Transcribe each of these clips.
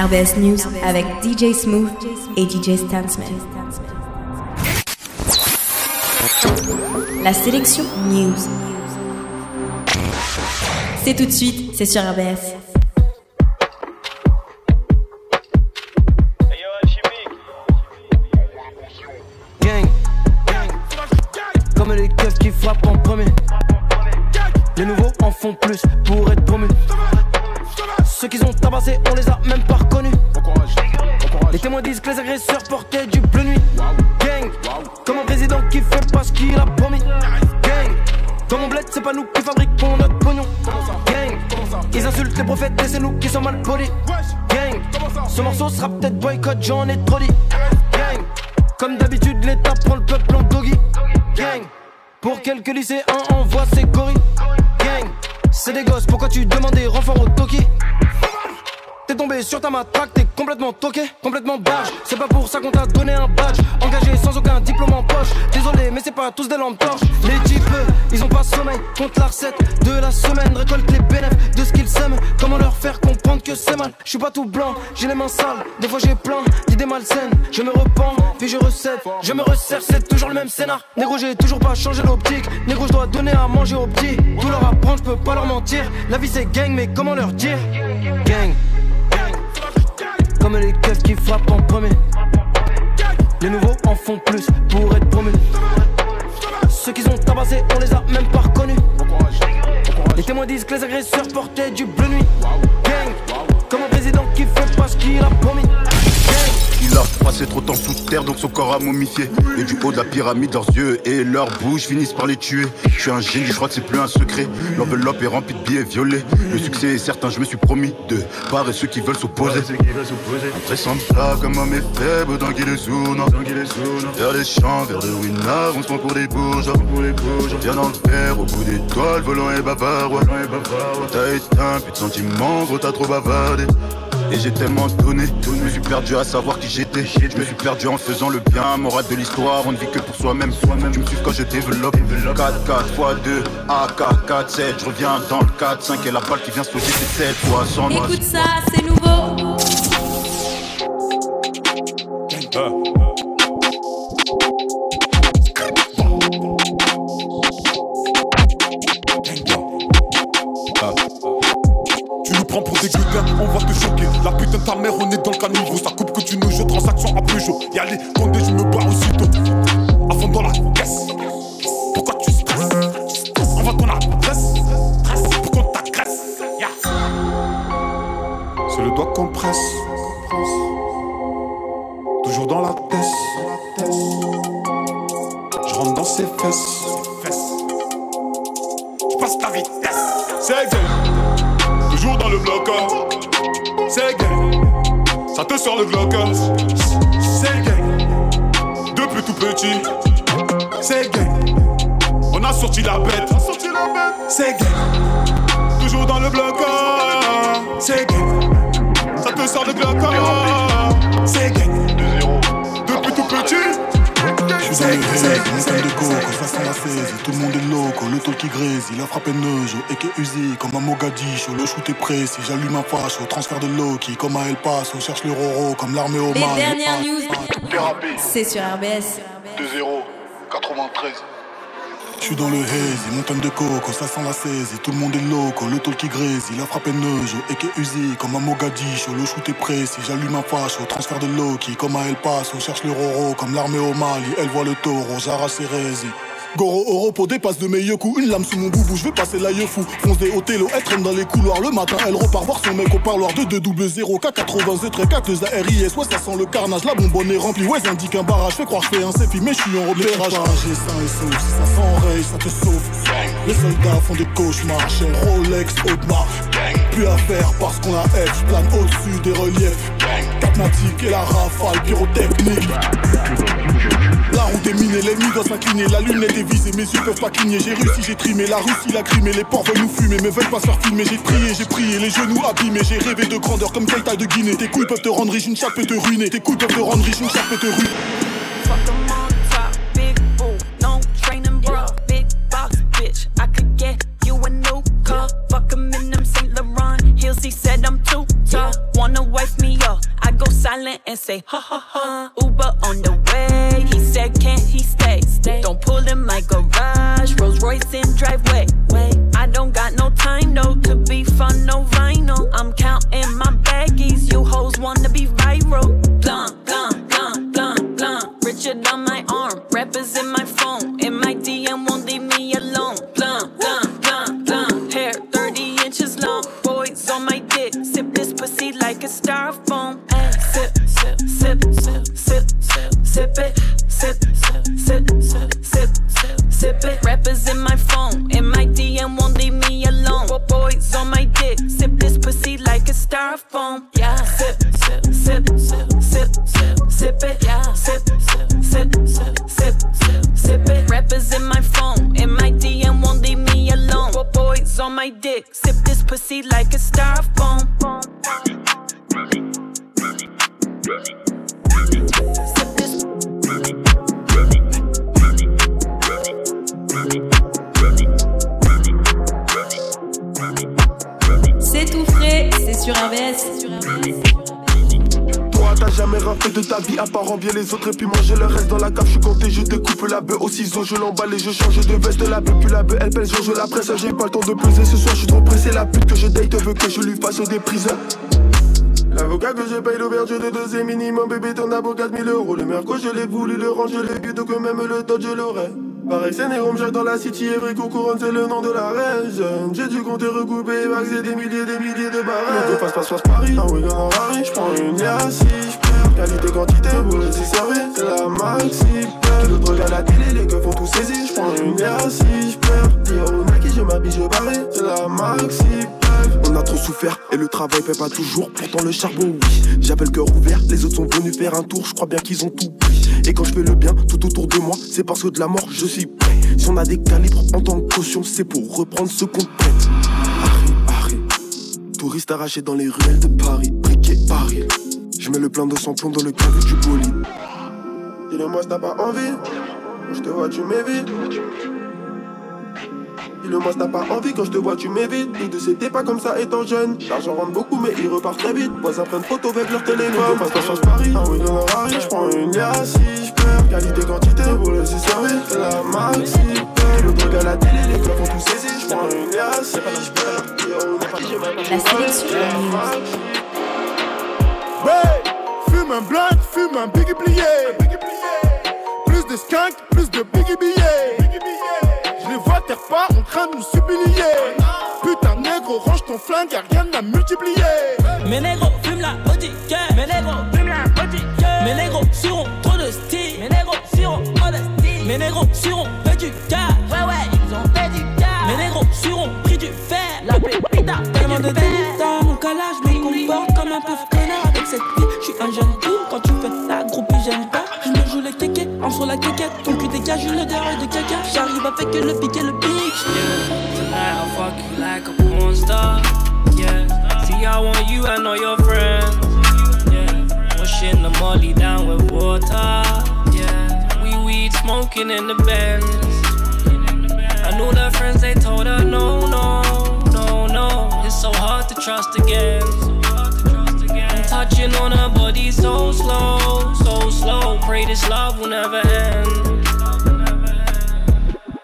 RBS News avec DJ Smooth et DJ Stansman. La sélection News. C'est tout de suite, c'est sur RBS. Gang, comme les keufs qui frappent en premier. Les nouveaux en font plus pour être promus. Ceux qui ont tabassé, on les a même pas reconnus. Les témoins disent que les agresseurs portaient du bleu nuit. Gang, comme un président qui fait pas ce qu'il a promis. Gang, dans mon bled, c'est pas nous qui fabriquons notre pognon. Gang, ils insultent les prophètes et c'est nous qui sommes mal polis. Gang, ce morceau sera peut-être boycott, j'en ai trop dit. Gang, comme d'habitude, l'État prend le peuple en doggy. Gang, pour quelques lycéens, on voit ses gorilles. Gang, c'est des gosses, pourquoi tu demandais renfort au Toki T'es tombé sur ta matraque, t'es complètement toqué, complètement barge. C'est pas pour ça qu'on t'a donné un badge. Engagé sans aucun diplôme en poche. Désolé, mais c'est pas tous des lampes torches. Les types, ils ont pas sommeil. Compte la recette de la semaine. Récolte les bénéfices de ce qu'ils sèment. Comment leur faire comprendre que c'est mal? Je suis pas tout blanc, j'ai les mains sales. Des fois j'ai plein d'idées malsaines. Je me repens, puis je recette. Je me resserre, c'est toujours le même scénar. Négro, j'ai toujours pas changé l'optique. Négro, je dois donner à manger aux petits. Tout leur apprendre, je peux pas leur mentir. La vie c'est gang, mais comment leur dire? Gang. Comme les keufs qui frappent en premier. Les nouveaux en font plus pour être promus. Ceux qui ont tabassé, on les a même pas reconnus. Les témoins disent que les agresseurs portaient du bleu nuit. Gang, comme un président qui fait pas ce qu'il a promis. Il a passé trop de temps sous terre, donc son corps a momifié. Et du haut de la pyramide, leurs yeux et leurs bouches finissent par les tuer. Je suis un génie, je crois que c'est plus un secret. L'enveloppe est remplie de billets violets. Le succès est certain, je me suis promis de parer ceux qui veulent s'opposer. Ça comme est faible dans les. Vers les champs, vers le winard, on se prend pour des bourgeois. Viens dans le fer, au bout des toiles, volant et bavard. T'as éteint, plus de sentiments, gros t'as trop bavardé. Et j'ai tellement donné, je me suis perdu à savoir qui j'étais. Je me suis perdu en faisant le bien, morale de l'histoire, on ne vit que pour soi-même. Soi-même, tu me suis quand je développe. 4, 4 x 2, AK, 4, 7, je reviens dans le 4, 5 et la balle qui vient se poser, c'est 7 fois 100. Écoute ça, c'est nouveau. Petit, c'est gay. On a sorti la bête, c'est gay. Toujours dans le bloc, c'est gay. Ça te sort le Glock, c'est gay. Depuis tout petit. Je suis dans le haze, montagne de coco, face à la saisie, tout le monde est loco, le taux qui grise, il a frappé Neujo, et qui Uzi, comme à Mogadiscio, le shoot est précis, j'allume un fâche au transfert de Loki, comme à El Paso, cherche le Roro, comme l'armée au Les Mali. dernières news, c'est sur RBS. 2-0, 93. Je suis dans le haze, montagne de coco, ça sent la saisie, tout le monde est loco, le taux qui grise, il a frappé Neujo, et qui comme à Mogadiscio, le shoot est précis, j'allume un fâche au transfert de Loki, comme à El Paso, cherche le Roro, comme l'armée au Mali, elle voit le taureau, ses résis. Goro Oro pour des passes de meilleurs coups, une lame sous mon boubou, je vais passer l'aïe fou. Fonce des Othello, elle traîne dans les couloirs. Le matin, elle repart voir son mec au parloir. 2 2 double 0 K80 Z 4 2 ARIS. Ouais, ça sent le carnage, la bonbonne est remplie. Ouais, ça indique un barrage. Fais croire que je fais un selfie, mais je suis en repérage. J'ai sain et sauf, si ça s'enraye, ça te sauve. Les soldats font des cauchemars, chez Rolex, Audemars. Plus à faire parce qu'on a F, plane au-dessus des reliefs. Capmatique et la rafale, pyrotechnique. Route est minée, l'ennemi doit s'incliner, la lunette est visée, mes yeux peuvent pas cligner. J'ai réussi, j'ai trimé, la Russie l'a crimé, les porcs veulent nous fumer, mais veulent pas se faire filmer. J'ai prié, j'ai prié, les genoux abîmés, j'ai rêvé de grandeur comme Keita de Guinée. Tes couilles peuvent te rendre riche, une chape peut te ruiner. Tes couilles peuvent te rendre riche, une chape peut te ruiner. Fuck 'em in them Saint Laurent heels. He said I'm too tall. Wanna wife me up, say ha ha ha. Uber on the way, he said can't he stay? stay. Don't pull in my garage, Rolls Royce in driveway. Wait, I don't got no time though to be fun, no vinyl. I'm counting my baggies, you hoes wanna be viral. Blunt, blunt, blunt, blunt, blunt. Richard on my arm, rappers in my envier les autres et puis manger le reste dans la cave. Je suis compté, je découpe la bœuf au ciseau, je l'emballe et je change de veste. La bœuf, puis la bœuf, elle pèse, je la presse. J'ai pas le temps de peser ce soir, je suis trop pressé. La pute que je date veut que je lui fasse des prises. L'avocat que je paye l'ouverture de deuxième minimum, bébé, ton avocat 4000 euros. Le merco, je l'ai voulu, le range, je l'ai vu, donc même le dodge, je l'aurais. Pareil, c'est j'aille dans la city, Evry, couronne, c'est le nom de la région. J'ai dû compter recouper, maxer des milliers, des milliers de barres. passe, passe, passe Paris, un week-end en Paris, j'prends une liasse si j'perds. Qualité, quantité, vous le servir, c'est la maxi peur. Kilo de drogue à la télé, les keufs font tout saisir, j'prends une liasse si j'perds. Dire au Nike, je m'habille, je barre, c'est la maxi. On a trop souffert et le travail paie pas toujours. Pourtant le charbon, oui. J'avais le cœur ouvert, les autres sont venus faire un tour. Je crois bien qu'ils ont tout pris. Et quand je fais le bien tout autour de moi, c'est parce que de la mort je suis prêt. Si on a des calibres en tant que caution, c'est pour reprendre ce qu'on prête. Harry, Harry, touriste arraché dans les ruelles de Paris, briquet Paris. Je mets le plein de sang plomb dans le clavier du bolide. Dis-le-moi si t'as pas envie. Je te vois, tu m'évites. Dis-le-moi si t'as pas envie, quand je te vois, tu m'évites. Nous deux, c'était pas comme ça étant jeune. L'argent rentre beaucoup, mais il repart très vite. Voisins prennent photo avec leur téléphone. Passe pas change Paris. Un week-end en Paris, j'prends une liasse si j'perds. Qualité, quantité, pour le servir, la maxi. Le drogue à la télé, les clubs font tout saisir. J'prends une liasse si j'perds. La sélection Ouais, fume un blunt, fume un biggie plié. Plus de skunk, plus de biggie billets. Je les vois terre pas en train de nous supplier. Putain, négro, range ton flingue, y'a rien à multiplier. Mes négros fument la OG, Mes négros fument la OG, Mes négros suront trop de style. Mes négros suront trop de style. Mes négros suront fait du cash. Ouais, ouais, ils ont fait du cash. Mes négros suront pris du fer. La pépita, tellement de délit Je me comporte comme un pauvre connard avec cette vie. Je suis un jeune fou quand tu fais la groupie, j'aime pas. Je me joue le kéké, en sur la kékette. Ton cul dégage une odeur de caca. J'arrive avec le pic et le bitch. Tonight I'll fuck you like a porn star. Yeah. See, I want you and all your friends. Yeah. Washing the molly down with water. Yeah. We weed smoking in the Benz. I know their friends, they told her no, no, so hard to trust again. I'm touching on her body so slow, so slow. Pray this love will never end.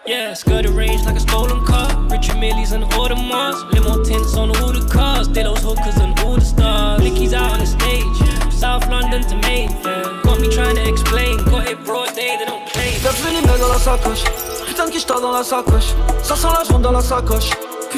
Yeah, skirted range like a stolen car. Richard Millie's and all the Mars. Limo tints on all the cars. They those hookers and all the stars. Nicky's out on the stage. From South London to Mayfair. Got me trying to explain. Got it broad day, they don't play. Bienvenue dans la sacoche Putain de quicheta dans la sacoche Ça sent la jaune dans la sacoche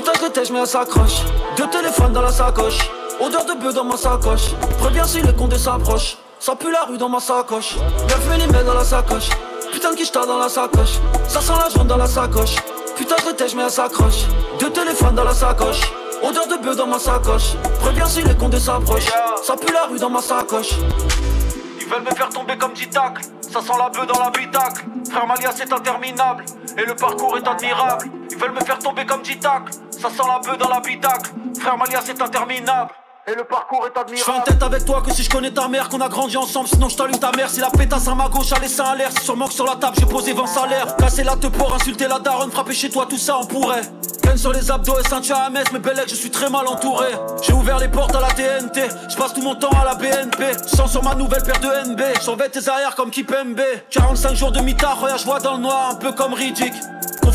Putain je déteste mais elle s'accroche Deux téléphones dans la sacoche. Odeur de bœuf dans ma sacoche. Préviens si le condé s'approche. Ça pue la rue dans ma sacoche. Bienvenue mais dans la sacoche. Putain de quicheta dans la sacoche. Ça sent la jaune dans la sacoche. Putain je déteste mais elle s'accroche Deux téléphones dans la sacoche. Odeur de bœuf dans ma sacoche. Préviens si le condé s'approche. Ça pue la rue dans ma sacoche. Ils veulent me faire tomber comme tacle Ça sent la bœuf dans l'habitacle. Frère Malia c'est interminable Et le parcours est admirable. Ils veulent me faire tomber comme tacle Ça sent la bœuf dans l'habitacle. Frère Malia c'est interminable et le parcours est admirable. Je en tête avec toi que si je connais ta mère, qu'on a grandi ensemble, sinon je t'allume ta mère. Si la pétasse à ma gauche a laissé un l'air, c'est sûrement que sur la table j'ai posé 20 salaires. Casser la te pour insulter la daronne, frapper chez toi, tout ça on pourrait. Peine sur les abdos et ceinture à Metz, mais belle je suis très mal entouré. J'ai ouvert les portes à la TNT, je passe tout mon temps à la BNP. Sans sur ma nouvelle paire de NB, surveille tes arrières comme Kipembe. 45 jours de mitard, regarde, je vois dans le noir, un peu comme Riddick.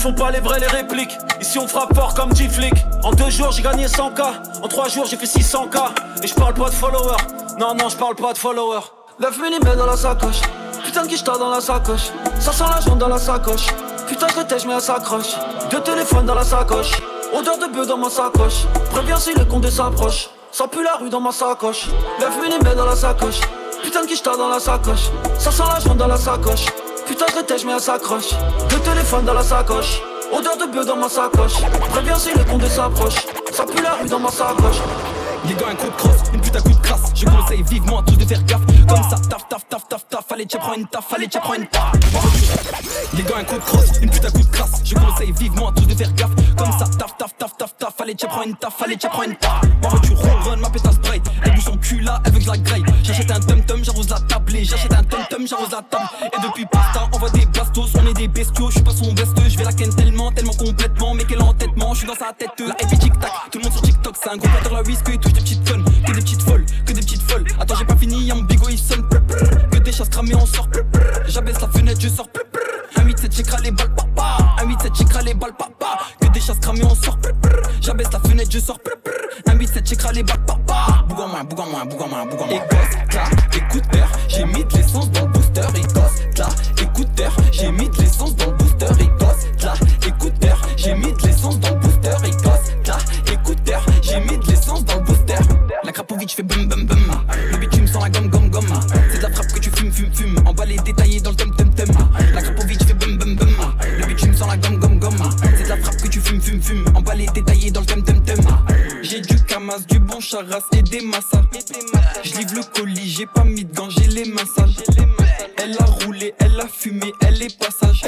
Confond pas les vrais, les répliques. Ici on frappe fort comme G-Flick. En deux jours j'ai gagné 100k, en trois jours j'ai fait 600k. Et je parle pas de followers, non, non, je parle pas de followers. 9 mm dans la sacoche, putain de quicheta dans la sacoche. Ça sent la jaune dans la sacoche, putain je tèche mais elle s'accroche. Deux téléphones dans la sacoche, odeur de bœuf dans ma sacoche. Préviens si le condé s'approche, ça pue la rue dans ma sacoche. 9 mm dans la sacoche, putain de quicheta dans la sacoche. Ça sent la jaune dans la sacoche, putain je tèche mais elle s'accroche. Deux téléphones dans la sacoche. Odeur de bœuf dans ma sacoche. Préviens si le condé s'approche. Ça pue la rue dans ma sacoche. Les gars, un coup de crosse, une pute à coup de crasse. Je conseille vivement à tous de faire gaffe. Comme ça, taf, taf, taf, taf, taf. Allez, tu prends une taf, allez, tu prends une taf. Les gars, un coup de crosse, une pute à coup de crasse. Je conseille vivement à tous de faire gaffe. Comme ça, taf, taf, taf, taf, taf. Allez, tu prends une taf, allez, tu prends une taf. Ma voiture ronronne, ma pétasse bright. Elle bouge son cul là, elle je la graille. J'achète un tum-tum, j'arrose la J'achète un tum-tum, j'arrose la table. Et depuis pasta, on voit des bastos, on est des bestiaux. Je suis pas son veste, je vais la ken tellement, tellement complètement. Mais quel entêtement, je suis dans sa tête. La et tic-tac, tout le monde sur TikTok, c'est un gros pateur la whisky et touche des petites fun des petites folles, que des petites folles. Attends, j'ai pas fini, y'a mon il sonne. Que des chasses cramées, on sort. J'abaisse la fenêtre, je sors. Un 8-7, j'écrase les balles, papa. Un 8-7, j'écrase les balles, papa. Que des chasses cramées, on sort. J'abaisse la fenêtre, je sors. Un 8-7, j'écrase les balles, papa. Bougon moi, bougon moi, bougon moi, bougon moi. Et gosse, écouteur, j'ai mis de l'essence dans le booster. Et gosse, là, écouteur, j'ai mis de l'essence dans le booster. Et gosse, là, écouteur, j'ai mis de l'essence dans le booster. Et gosse, là, écouteur, j'ai mis de l'essence dans le booster. La Krapovic fait bum bum bum. Le bitume sans la gomme gomme gomme. C'est de la frappe que tu fumes fumes fumes. Emballé détaillé dans le tum tum tum. La Krapovic fait bum bum bum. Le bitume sans la gomme gomme gomme. C'est de la frappe que tu fumes fumes fumes. Emballé détaillé dans le tum tum tum. J'ai du camas, du bon charas et des massas. Je livre le colis, j'ai pas mis de gants, j'ai les mains sales. Elle a roulé, elle a fumé, elle est passage.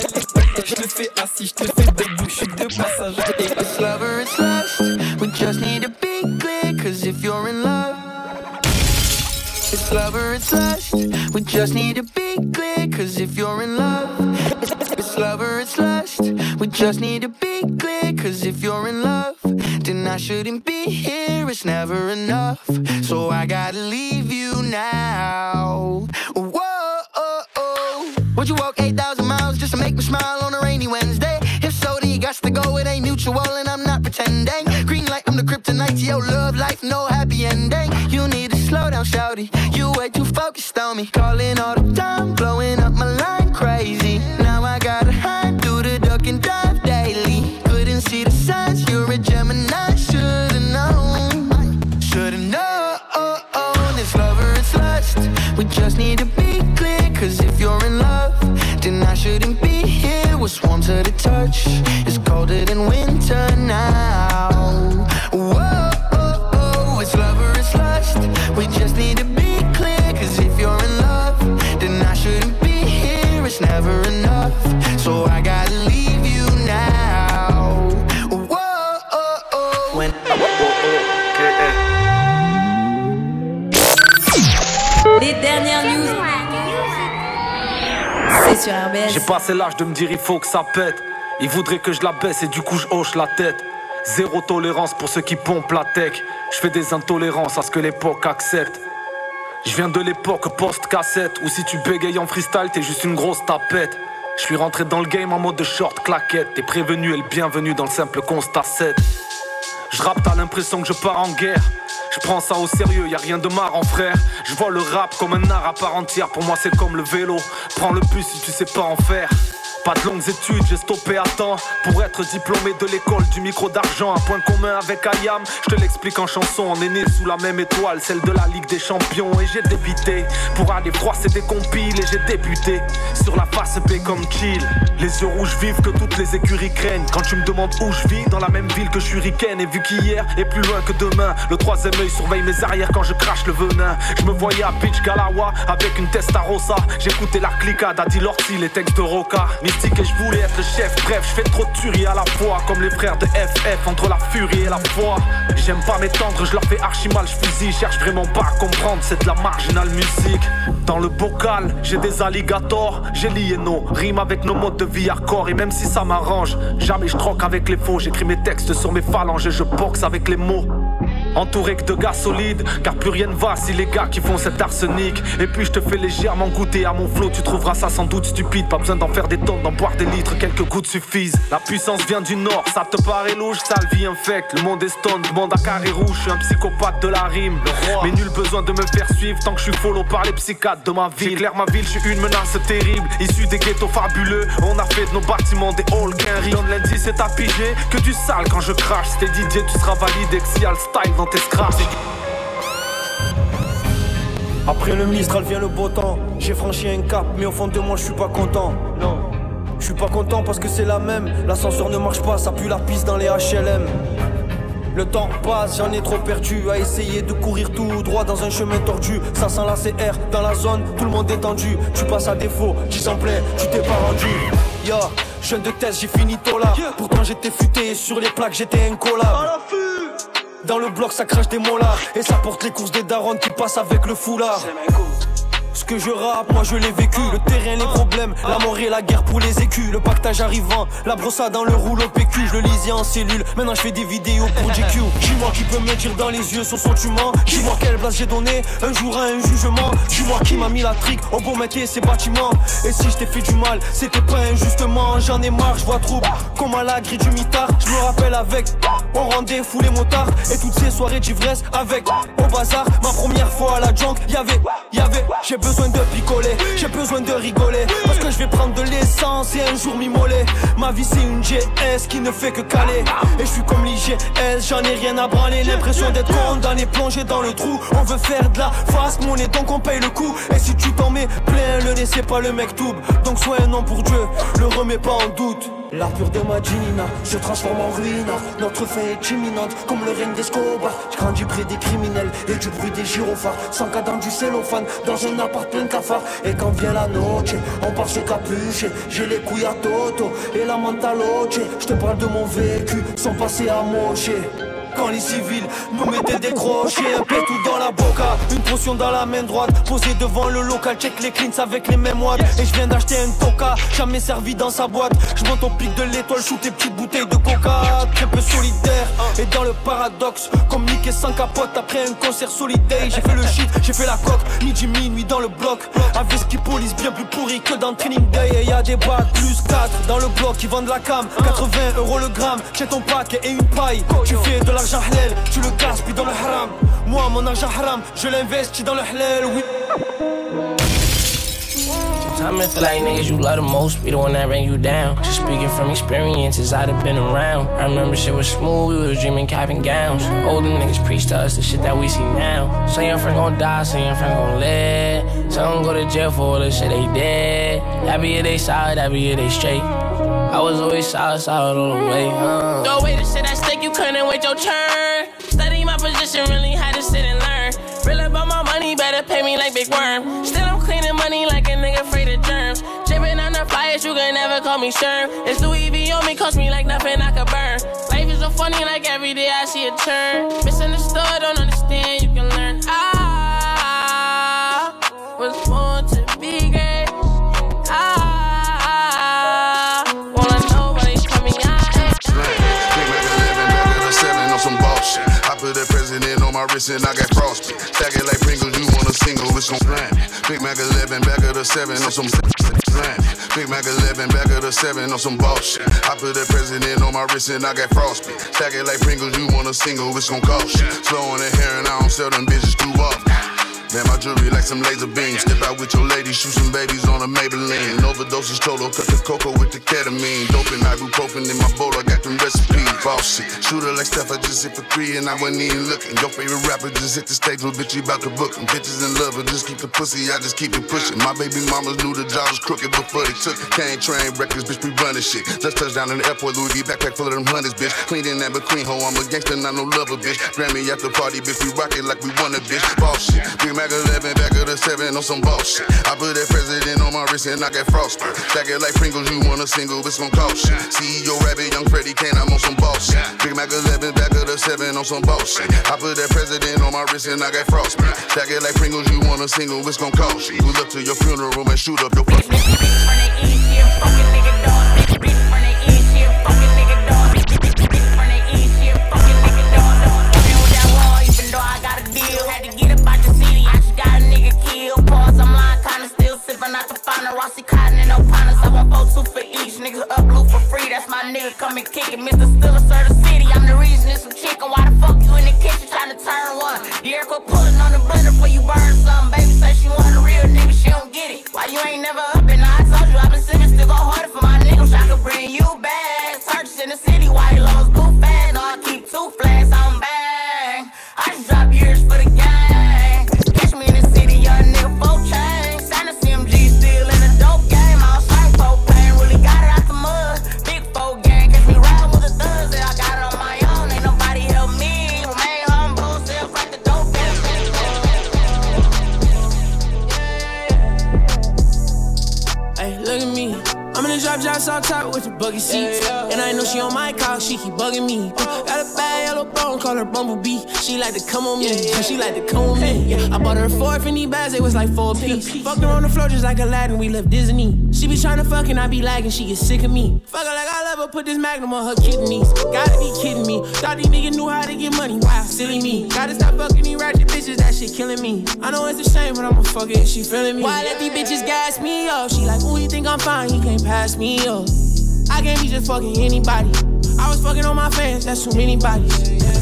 Je te fais assis, je te fais debout, je de passage. It's lover, it's lust. We just need to be clear, cause if you're in love, it's lover, it's lust. We just need to be clear, cause if you're in love, it's, it's lover, it's lust. We just need to be clear, cause if you're in love, I shouldn't be here, it's never enough. So I gotta leave you now. Whoa, would you walk 8,000 miles just to make me smile on a rainy Wednesday? If so, then you got to go, it ain't mutual, and I'm not pretending. Green light, I'm the kryptonite to your love life, no happy ending. You need to slow down, shouty. You way too focused on me. Calling all J'ai passé l'âge de me dire il faut que ça pète. Il voudrait que je la baisse et du coup je hoche la tête. Zéro tolérance pour ceux qui pompent la tech. Je fais des intolérances à ce que l'époque accepte. Je viens de l'époque post-cassette où si tu bégayes en freestyle t'es juste une grosse tapette. Je suis rentré dans le game en mode short claquette. T'es prévenu et le bienvenu dans le simple constat 7. Je rappe, t'as l'impression que je pars en guerre. Je prends ça au sérieux, y a rien de marrant frère. Je vois le rap comme un art à part entière. Pour moi c'est comme le vélo. Prends le bus si tu sais pas en faire. Pas de longues études, j'ai stoppé à temps. Pour être diplômé de l'école du micro d'argent Un point commun avec Ayam, je te l'explique en chanson On est né sous la même étoile, celle de la Ligue des Champions. Et j'ai débité, pour aller froisser des compiles Et j'ai débuté, sur la face B comme chill. Les yeux rouges vivent que toutes les écuries craignent. Quand tu me demandes où je vis, dans la même ville que ricaine. Et vu qu'hier est plus loin que demain Le troisième œil surveille mes arrières quand je crache le venin. Je me voyais à Beach Galawa avec une Testarossa J'écoutais la clica d'Adi Lorty, les textes de Roca et je voulais être chef. Bref, je fais trop de tueries à la fois, comme les frères de FF, entre la furie et la foi. J'aime pas m'étendre, je leur fais archi mal, je fusille. Cherche vraiment pas à comprendre, c'est de la marginale musique. Dans le bocal, j'ai des alligators, j'ai lié nos rimes avec nos modes de vie hardcore. Et même si ça m'arrange, jamais je troque avec les faux. J'écris mes textes sur mes phalanges et je boxe avec les mots. Entouré que de gars solides, car plus rien ne va si les gars qui font cet arsenic. Et puis je te fais légèrement goûter à mon flot, tu trouveras ça sans doute stupide. Pas besoin d'en faire des tonnes, d'en boire des litres, quelques gouttes suffisent. La puissance vient du nord, ça te paraît louche, sale vie infecte. Le monde est stone, demande à carré rouge, je suis un psychopathe de la rime. Mais nul besoin de me faire suivre tant que je suis follow par les psychiatres de ma ville. Claire ma ville, je suis une menace terrible, issue des ghettos fabuleux. On a fait de nos bâtiments des halls qu'un. Donne lundi, c'est à piger que du sale quand je crache. C'était DJ, tu seras validé, que si y a le style dans tes. Après le Mistral vient le beau temps. J'ai franchi un cap, mais au fond de moi, je suis pas content. Non. Je suis pas content parce que c'est la même. L'ascenseur ne marche pas, ça pue la piste dans les HLM. Le temps passe, j'en ai trop perdu à essayer de courir tout droit dans un chemin tordu. Ça sent la CR dans la zone, tout le monde est tendu. Tu passes à défaut, j'y en plaît, tu t'es pas rendu. Yo, jeune de thèse, j'ai fini tôt là. Pourtant j'étais futé sur les plaques, j'étais incollable. Dans le bloc, ça crache des molars. Et ça porte les courses des darons qui passent avec le foulard. Que je rappe, moi je l'ai vécu. Le terrain, les problèmes, la mort et la guerre pour les écus. Le pactage arrivant, la brossade dans le rouleau PQ. Je le lisais en cellule, maintenant je fais des vidéos pour GQ. Dis-moi qui peut me dire dans les yeux son sentiment. Dis-moi quelle place j'ai donné un jour à un jugement. Dis-moi qui m'a mis la trique au beau métier, ces bâtiments. Et si je t'ai fait du mal, c'était pas injustement. J'en ai marre, je vois trop comme à la grille du mitard. Je me rappelle avec, on rendait fou les motards. Et toutes ces soirées d'ivresse avec, au bazar. Ma première fois à la junk, y'avait, y'avait, j'ai besoin de picoler, j'ai besoin de rigoler. Parce que je vais prendre de l'essence et un jour m'immoler. Ma vie c'est une GS qui ne fait que caler. Et je suis comme l'IGS, j'en ai rien à branler. L'impression d'être condamné, plongé dans le trou. On veut faire de la face monnaie, donc on paye le coup. Et si tu t'en mets plein le nez, pas le mec tout. Donc sois un nom pour Dieu, le remets pas en doute. La pure de ma Gina se transforme en ruine. Notre fin est imminente, comme le règne d'Escobar. Je grandis près des criminels et du bruit des gyrophares. Sans cadran du cellophane, dans un appart plein de cafards. Et quand vient la noche, on part se capucher. J'ai les couilles à Toto et la mentaloche. Je te parle de mon vécu, sans passer à mocher quand les civils nous mettaient des crochets, un pétou dans la boca, une potion dans la main droite, posée devant le local, check les cleans avec les mêmes watts. Et je viens d'acheter un toca, jamais servi dans sa boîte. Je monte au pic de l'étoile, shoot tes petites bouteilles de coca, très peu solitaire. Et dans le paradoxe, comme Nick sans capote après un concert solidaire. J'ai fait le shit, j'ai fait la coque, midi minuit dans le bloc. Avec ski police bien plus pourri que dans Training Day. Et y a des boîtes plus 4 dans le bloc qui vendent la cam, 80 euros le gramme. J'ai ton pack et une paille, tu fais de l'argent halal, tu le gaspilles dans le haram. Moi, mon argent haram, je l'investis dans le halal, oui. Sometimes I feel like niggas you love the most be the one that bring you down. Just speaking from experiences, I'd have been around. I remember shit was smooth, we was dreaming cap and gowns. Older niggas preach to us the shit that we see now. Say your friend gon' die, say your friend gon' live. Some go to jail for all the shit they did. That be it, they solid, that be it, they straight. I was always solid, solid all the way. Uh. Throw away the that stick, you couldn't wait your turn. Study my position, really had to sit and learn. Real about my money, better pay me like Big Worm. Still, I'm cleaning money like a nigga afraid of germs. Dripping on the flyers, you can never call me Sherm. It's Louis V on me, cost me like nothing I could burn. Life is so funny, like every day I see a turn. Misunderstood, don't understand, you and I got frosty. Stack it like Pringles, you want a single, it's gon' slam. Big Mac 11, back of the seven on some slam. Big Mac 11, back of the seven on some bullshit. I put that president on my wrist and I got frosty. Stack it like Pringles, you want a single, it's gon' cost you. Slow on the hair and I don't sell them bitches too often. Man, my jewelry like some laser beams. Step out with your lady, shoot some babies on a Maybelline. Overdoses total, cut the cocoa with the ketamine. Dope and ibuprofen in my bowl, I got them recipes. Boss shit, shooter like Steph, I just hit for three and I wasn't even looking. Your favorite rapper just hit the stage, little bitch, you about to book him. Bitches in love, but just keep the pussy, I just keep it pushing. My baby mamas knew the job was crooked before they took it. Can't train records, bitch, we running shit. Just touched down in the airport, Louis V backpack full of them hundreds, bitch. Clean in that McQueen hoe, I'm a gangster, not no lover, bitch. Grammy after party, bitch, we rock it like we want a bitch. Boss shit, Big Mac 11, back of the seven on some boss shit. I put that president on my wrist and I got frost. Stack it like Pringles, you want a single, it's gon' cost shit. CEO Rabbit, young Freddy Kane, I'm on some boss shit. Big Mac 11, back of the seven on some boss shit. I put that president on my wrist and I got frost. Stack it like Pringles, you want a single, it's gon' cost shit. Pull up to your funeral and shoot up your fucking. Rossi Cotton and no partners. I want four two for each. Niggas up blue for free. That's my nigga. Come and kick it. Mr. Stiller, sir, call her Bumblebee. She like to come on me, she like to come on me. Yeah, I bought her four Fendi bags, it was like four piece. Fucked her on the floor just like Aladdin, we left Disney. She be trying to fuck and I be lagging, she get sick of me. Fuck her like I love her, put this magnum on her kidneys. Gotta be kidding me. Thought these niggas knew how to get money, wow, silly me. Gotta stop fucking these ratchet bitches, that shit killing me. I know it's a shame, but I'ma fuck it, she feeling me. Why let these bitches gas me up? She like, ooh, you think I'm fine, he can't pass me up. I can't be just fucking anybody. I was fucking on my fans, that's too many bodies.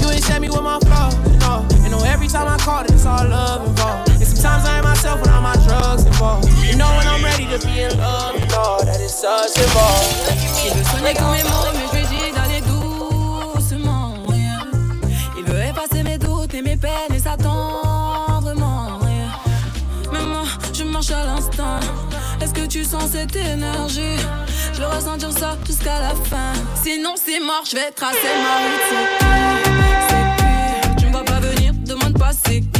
You ain't set me with my flaws, no. And know every time I call it, it's all love involved. And sometimes I ain't myself when all my drugs involved. You know when I'm ready to be in love, all that it's us involved. Il veut soigner tous mes mots, Est-ce que tu sens cette énergie? Je veux ressentir ça jusqu'à la fin. Sinon, c'est mort, je vais tracer ma route. C'est qui Tu me vois pas venir, demande pas c'est qui.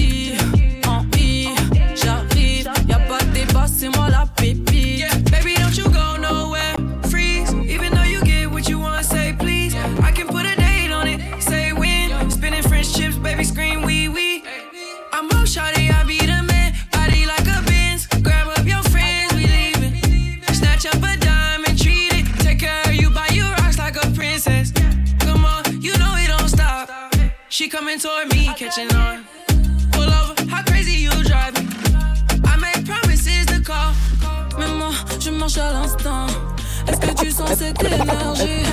Toward me, catching on. Pull over, how crazy you drive me. I make promises to call. Mais moi, je marche à l'instant. Est-ce que tu sens cette énergie?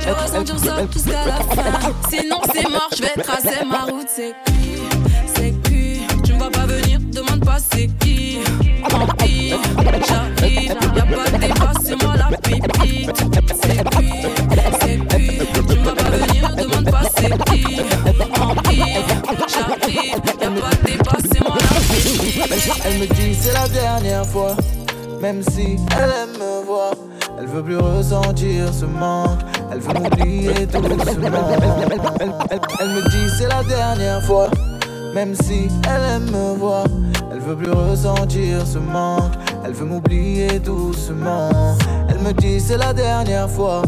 Je veux ressentir ça jusqu'à la fin. Sinon, c'est mort, je vais tracer ma route. C'est qui C'est qui Tu me vois pas venir, demande pas c'est qui. En I, j'arrive, y'a pas de débat, c'est moi la pépite. C'est qui C'est qui Elle me dit c'est la dernière fois, même si elle aime me voir. Elle veut plus ressentir ce manque, elle veut m'oublier doucement. Elle me dit c'est la dernière fois, même si elle aime me voir. Elle veut plus ressentir ce manque, elle veut m'oublier doucement. Elle me dit c'est la dernière fois,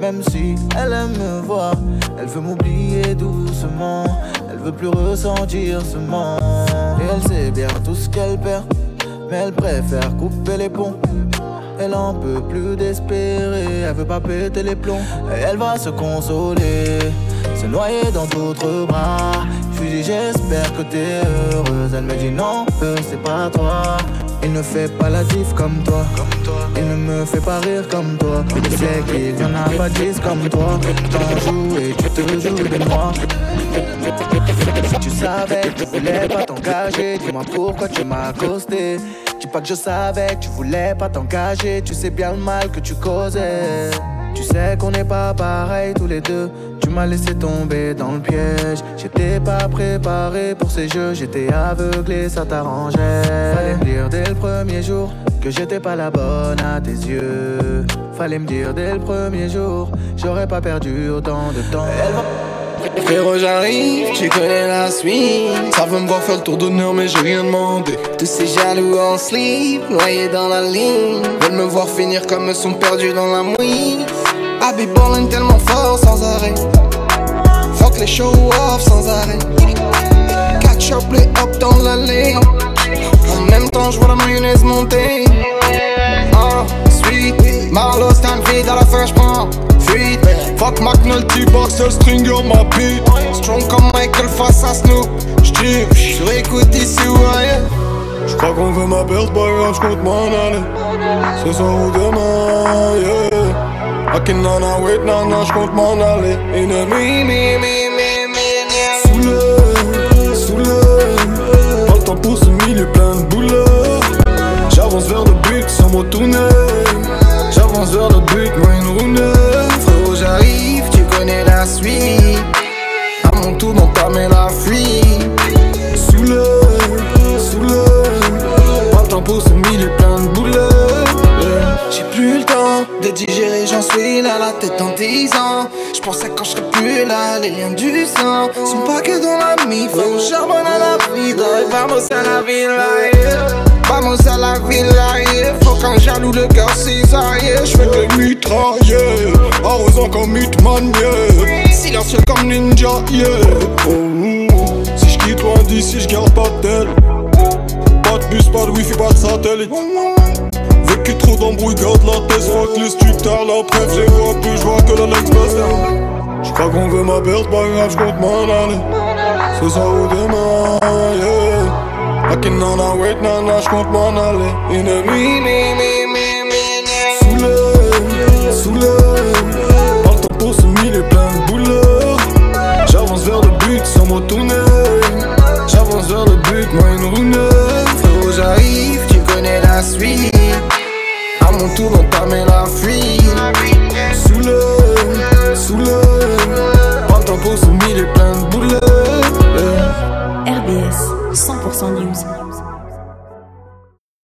même si elle aime me voir. Elle veut m'oublier doucement, elle veut plus ressentir ce manque. Et elle sait bien tout ce qu'elle perd, mais elle préfère couper les ponts. Elle en peut plus d'espérer, elle veut pas péter les plombs. Et elle va se consoler, se noyer dans d'autres bras. Je lui dis j'espère que t'es heureuse. Elle me dit non, c'est pas toi. Il ne fait pas la diff comme toi. Il ne me fait pas rire comme toi. Je sais qu'il y en a pas dix comme toi. T'en joues et tu te joues de moi. Si tu savais que tu voulais pas t'engager, dis-moi pourquoi tu m'as accosté. Dis pas que je savais que tu voulais pas t'engager, tu sais bien le mal que tu causais. Tu sais qu'on n'est pas pareil tous les deux. Tu m'as laissé tomber dans le piège. J'étais pas préparé pour ces jeux, j'étais aveuglé, ça t'arrangeait. Que j'étais pas la bonne à tes yeux. Fallait me dire dès le premier jour, j'aurais pas perdu autant de temps. Frérot, j'arrive, tu connais la suite. Ça veut me voir faire le tour d'honneur, mais j'ai rien demandé. Tous ces jaloux en slip, noyés dans la ligne. Veulent me voir finir comme sont perdus dans la mouille. Be ballin' tellement fort sans arrêt. Fuck les show off sans arrêt. Catch up, play up dans l'allée. En même temps, je vois la mayonnaise monter. Ah, sweet. Marlo Stanfield à la fin, j'prends. Fuite. Fuck McNulty, boxer, stringer, ma beat. Strong comme Michael face à Snoop. J'tire, sur écoute ici ou ailleurs. J'crois qu'on veut ma perte, pas grave, j'compte m'en aller. Ce soir ou demain, yeah. Akinana, wait, nana, j'compte m'en aller. Ennemi, mi, mi, mi, mi, Soulé, soulé. Pas le temps pour ce milieu plein. J'avance vers le but sans me tourner. J'avance vers le but, moi une roue Frérot, j'arrive, tu connais la suite. À mon tour, d'entamer la fuite. Soulé, soulé. Pas le temps pour ce milieu plein de boulot. J'ai plus le temps de digérer, j'en suis là, la tête en 10 ans. J'pensais quand je serais plus là, les liens du sang sont pas que dans la mif. Faut charbonne à la vida, et vamos à la villa. Vamos à la villa, yeah. Faut qu'un jaloux le cœur cisaille, J'fais des mitraillés, arrosant comme Hitman, yeah. Silencieux comme ninja, yeah. Oh. Si j'quitte loin d'ici, j'garde pas d'elle. Pas de bus, pas de wifi, pas de satellite. Vécu trop d'embrouilles, garde la tête, fuck les stuctards, la preuve, j'ai vois plus, j'vois que la Lex J'crois qu'on veut ma perte, pas grave, j'compte m'en aller. Ce soir ou demain, yeah. Akinana, wait, nana, j'compte m'en aller. Ennemi, mi, mi, mi, mi, Soulé, soulé. Le milieu plein de boulot. J'avance vers le but sans me tourner. J'avance vers le but, moi une roue neuve. Frérot, j'arrive, tu connais la suite. À mon tour, d'entamer la fuite. Soulé, soulé. Pas le temps pour ce milieu plein de boulot. RBS 100% News.